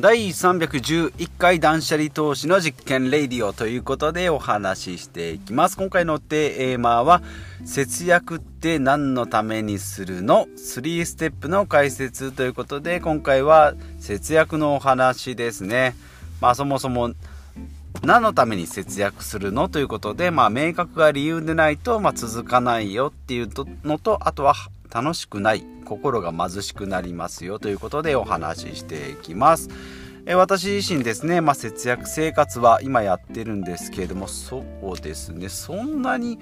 第311回断捨離投資の実験レイディオということでお話ししていきます。今回のテーマは節約って何のためにするの ?3 ステップの解説ということで今回は節約のお話ですね。まあそもそも何のために節約するの？ということで、まあ明確な理由でないと、まあ、続かないよっていうのと、あとは楽しくない心が貧しくなりますよということでお話ししていきます。え私自身ですね、まあ、節約生活は今やってるんですけれどもそうですねそんなに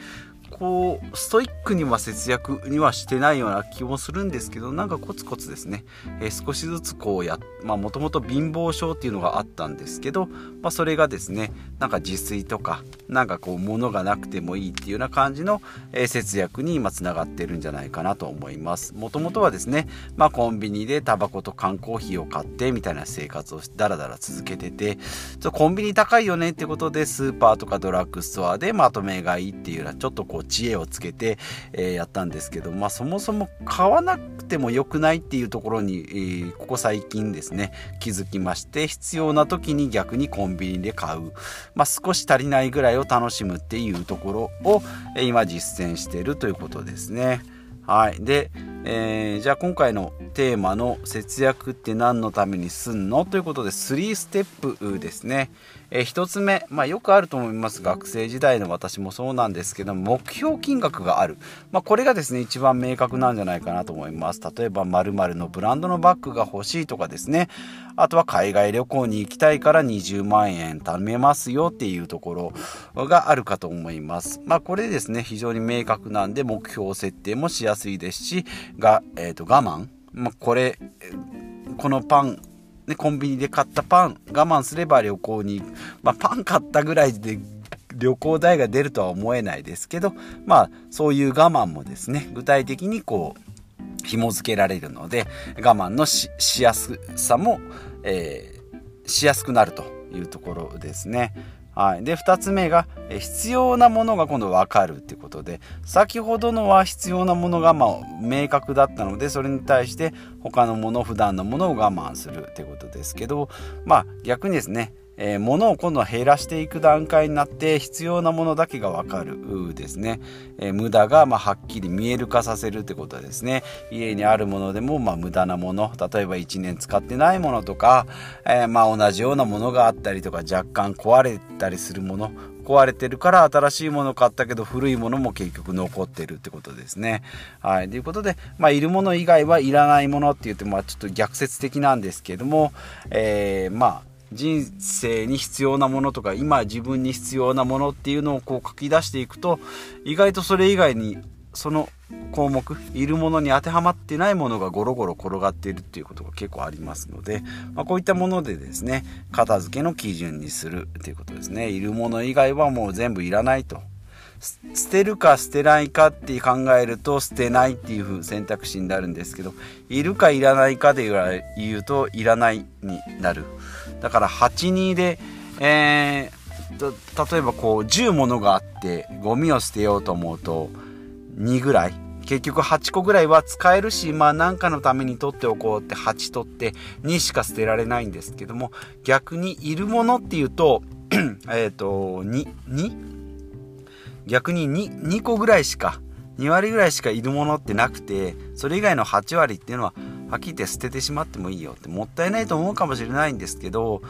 こうストイックには節約にはしてないような気もするんですけどなんかコツコツですね、えー、少しずつこうやまあもともと貧乏症っていうのがあったんですけど、まあ、それがですねなんか自炊とかなんかこう物がなくてもいいっていうような感じの、えー、節約に今つながってるんじゃないかなと思います。もともとはですね、まあ、コンビニでタバコと缶コーヒーを買ってみたいな生活をだらだら続けててちょコンビニ高いよねってことでスーパーとかドラッグストアでまとめ買いっていうようなちょっとこうこう知恵をつけて、えー、やったんですけど、まあ、そもそも買わなくても良くないっていうところに、えー、ここ最近ですね気づきまして必要な時に逆にコンビニで買う、まあ、少し足りないぐらいを楽しむっていうところを、え、今実践してるということですね。はい。で、えー、じゃあ今回のテーマの節約って何のためにすんのということで3ステップですね。えー、1つ目、まあ、よくあると思います学生時代の私もそうなんですけど目標金額がある、まあ、これがですね一番明確なんじゃないかなと思います例えば〇〇のブランドのバッグが欲しいとかですねあとは海外旅行に行きたいから20万円貯めますよっていうところがあるかと思います。まあこれですね非常に明確なんで目標設定もしやすいですしが、えー、と我慢、まあ、これこのパンね、コンビニで買ったパン我慢すれば旅行に、まあ、パン買ったぐらいで旅行代が出るとは思えないですけどまあそういう我慢もですね具体的にこう紐付けられるので我慢のしやすさも、えー、しやすくなるというところですね。はい、で2つ目が必要なものが今度分かるっていうことで先ほどのは必要なものがま明確だったのでそれに対して他のもの普段のものを我慢するってことですけどまあ逆にですねえー、物を今度は減らしていく段階になって必要なものだけが分かるですね、えー、無駄がまはっきり見える化させるってことですね家にあるものでもま無駄なもの例えば1年使ってないものとか、えー、ま同じようなものがあったりとか若干壊れたりするもの壊れてるから新しいもの買ったけど古いものも結局残ってるってことですね。はい。ということで、まあ、いるもの以外はいらないものって言って、まあ、ちょっと逆説的なんですけども、えー、まあ、人生に必要なものとか今自分に必要なものっていうのをこう書き出していくと意外とそれ以外にその項目いるものに当てはまってないものがゴロゴロ転がっているっていうことが結構ありますので、まあ、こういったものでですね片付けの基準にするっていうことですね。いるもの以外はもう全部いらないと。捨てるか捨てないかって考えると捨てないっていう選択肢になるんですけどいるかいらないかで言うといらないになるだから82で、えー、例えばこう10ものがあってゴミを捨てようと思うと2ぐらい結局8個ぐらいは使えるしまあ何かのために取っておこうって8取って2しか捨てられないんですけども逆にいるものっていうと えっと 2, 2? 逆に 2, 2個ぐらいしか2割ぐらいしかいるものってなくてそれ以外の8割っていうのははっきり言って捨ててしまってもいいよってもったいないと思うかもしれないんですけど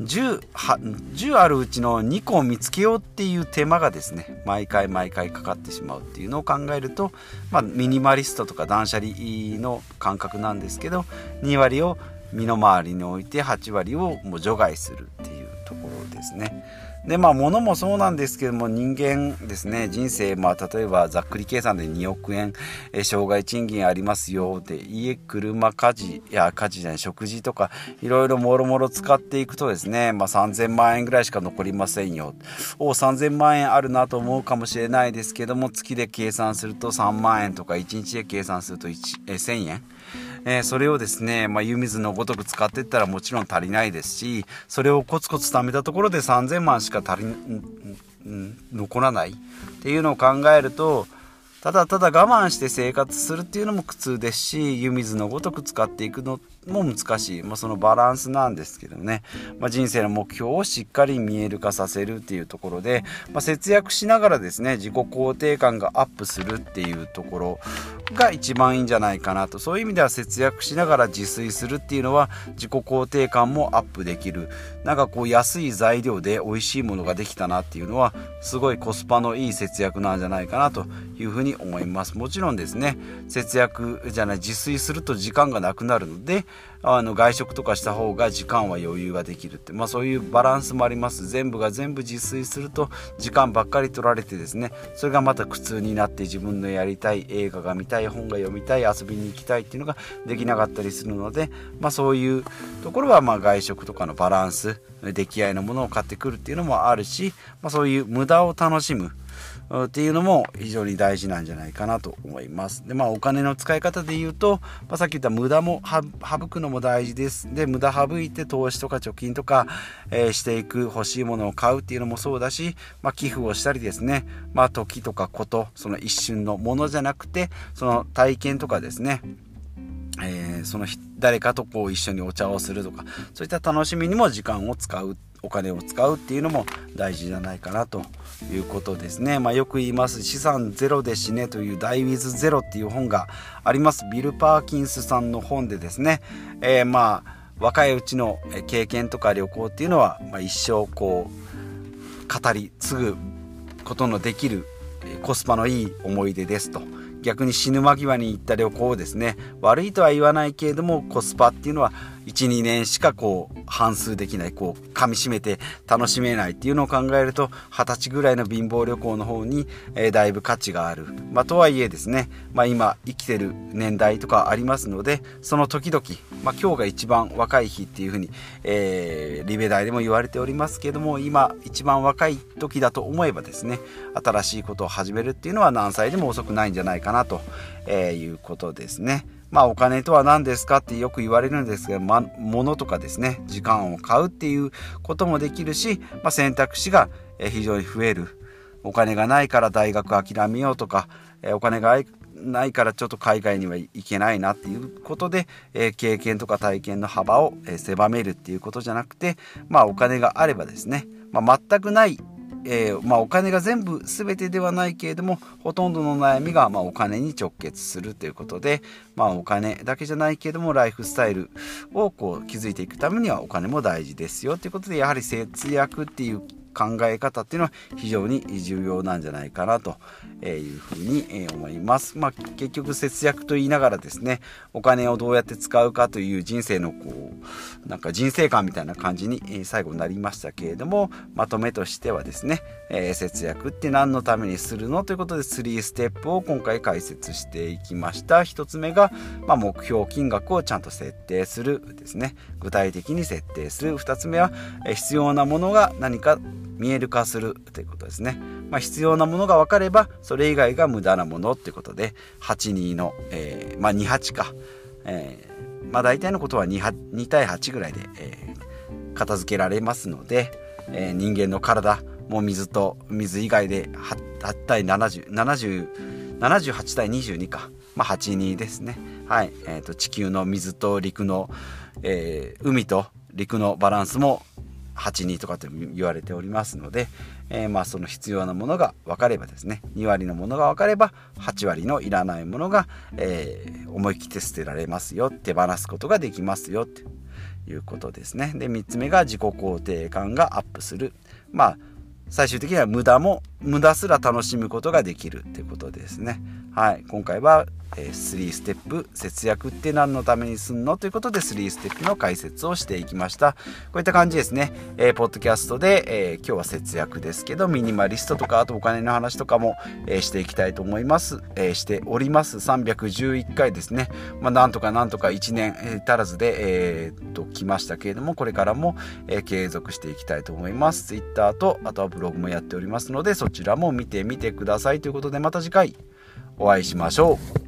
10, 10あるうちの2個を見つけようっていう手間がですね毎回毎回かかってしまうっていうのを考えると、まあ、ミニマリストとか断捨離の感覚なんですけど2割を身の回りに置いて8割をもう除外するっていうところですね。でまあ物もそうなんですけども人間ですね人生まあ例えばざっくり計算で2億円え障害賃金ありますよで家車家事や家事じゃない食事とかいろいろもろもろ使っていくとですねまあ3000万円ぐらいしか残りませんよ。お3000万円あるなと思うかもしれないですけども月で計算すると3万円とか1日で計算すると1000円。えー、それをですね、まあ、湯水のごとく使っていったらもちろん足りないですしそれをコツコツ貯めたところで3000万しか足りん残らないっていうのを考えるとただただ我慢して生活するっていうのも苦痛ですし湯水のごとく使っていくのっても難しい、まあ、そのバランスなんですけどね、まあ、人生の目標をしっかり見える化させるっていうところで、まあ、節約しながらですね自己肯定感がアップするっていうところが一番いいんじゃないかなと。そういう意味では節約しながら自炊するっていうのは自己肯定感もアップできる。なんかこう安い材料で美味しいものができたなっていうのはすごいコスパのいい節約なんじゃないかなというふうに思います。もちろんですね節約じゃない自炊すると時間がなくなるのであの外食とかした方が時間は余裕ができるって、まあ、そういうバランスもあります。全部が全部自炊すると時間ばっかり取られてですね。それがまた苦痛になって自分のやりたい映画が見たい本が読みたい遊びに行きたいっていうのができなかったりするので、まあ、そういうところはま外食とかのバランス出来合いのものを買ってくるっていうのもあるし、まあ、そういう無駄を楽しむっていうのも非常に大事なんじゃないかなと思います。でまあお金の使い方で言うと、まあ、さっき言った無駄も省くのも大事です。で無駄省いて投資とか貯金とか、えー、していく欲しいものを買うっていうのもそうだし、まあ、寄付をしたりですね、まあ、時とかことその一瞬のものじゃなくてその体験とかですねえー、その誰かとこう一緒にお茶をするとかそういった楽しみにも時間を使うっお金を使うっていうのも大事じゃないかなということですね。まあ、よく言います資産ゼロで死ねという「ダイ・ウィズ・ゼロ」っていう本がありますビル・パーキンスさんの本でですね、えー、まあ若いうちの経験とか旅行っていうのは、まあ、一生こう語り継ぐことのできるコスパのいい思い出ですと。逆に死ぬ間際に行った旅行をですね悪いとは言わないけれどもコスパっていうのは12年しかこう半数できないこう噛みしめて楽しめないっていうのを考えると二十歳ぐらいの貧乏旅行の方に、えー、だいぶ価値がある、まあ、とはいえですね、まあ、今生きてる年代とかありますのでその時々、まあ、今日が一番若い日っていうふうに、えー、リベ大でも言われておりますけども今一番若い時だと思えばですね新しいことを始めるっていうのは何歳でも遅くないんじゃないかなと、え、いうことですね。まあお金とは何ですかってよく言われるんですけど、ま、物とかですね、時間を買うっていうこともできるし、まあ、選択肢が非常に増える。お金がないから大学諦めようとか、お金がないからちょっと海外には行けないなっていうことで、え経験とか体験の幅を、え狭めるっていうことじゃなくて、まあお金があればですね、まあ、全くないえー、まあ、お金が全部全てではないけれどもほとんどの悩みが、まあ、お金に直結するということで、まあ、お金だけじゃないけれどもライフスタイルをこう築いていくためにはお金も大事ですよということでやはり節約っていう考え方っていうのは非常に重要なんじゃないかなというふうに思います。まあ、結局節約と言いながらですねお金をどうやって使うかという人生のこうなんか人生観みたいな感じに最後になりましたけれどもまとめとしてはですね、えー、節約って何のためにするのということで3ステップを今回解説していきました。1つ目が、まあ、目標金額をちゃんと設定するですね。具体的に設定する。2つ目は、必要なものが何か見える化するということですね。まあ、必要なものが分かればそれ以外が無駄なものっていうことで82の、えー、まあ、28か、えー、まあ、大体のことは 2, 2対8ぐらいで、えー、片付けられますので、え人間の体もう水と水以外で 8, 8対70 70 78対22か、まあ、82ですね。はい、えーと、地球の水と陸の、え海と陸のバランスも82とかと言われておりますので、えー、まあその必要なものが分かればですね2割のものが分かれば8割のいらないものが、えー、思い切って捨てられますよ手放すことができますよということですね。で3つ目が自己肯定感がアップする。まあ最終的には無駄も無駄すら楽しむことができるっていうことですね。はい。今回はえ3ステップ節約って何のためにすんのということで3ステップの解説をしていきました。こういった感じですね、えー、ポッドキャストで、えー、今日は節約ですけどミニマリストとかあとお金の話とかも、えー、していきたいと思います、えしております。311回ですね。まあ、なんとかなんとか1年、足らずでえー、と来ましたけれどもこれからも、え継続していきたいと思います。Twitter とあとはブログもやっておりますのでそちらも見てみてくださいということでまた次回お会いしましょう。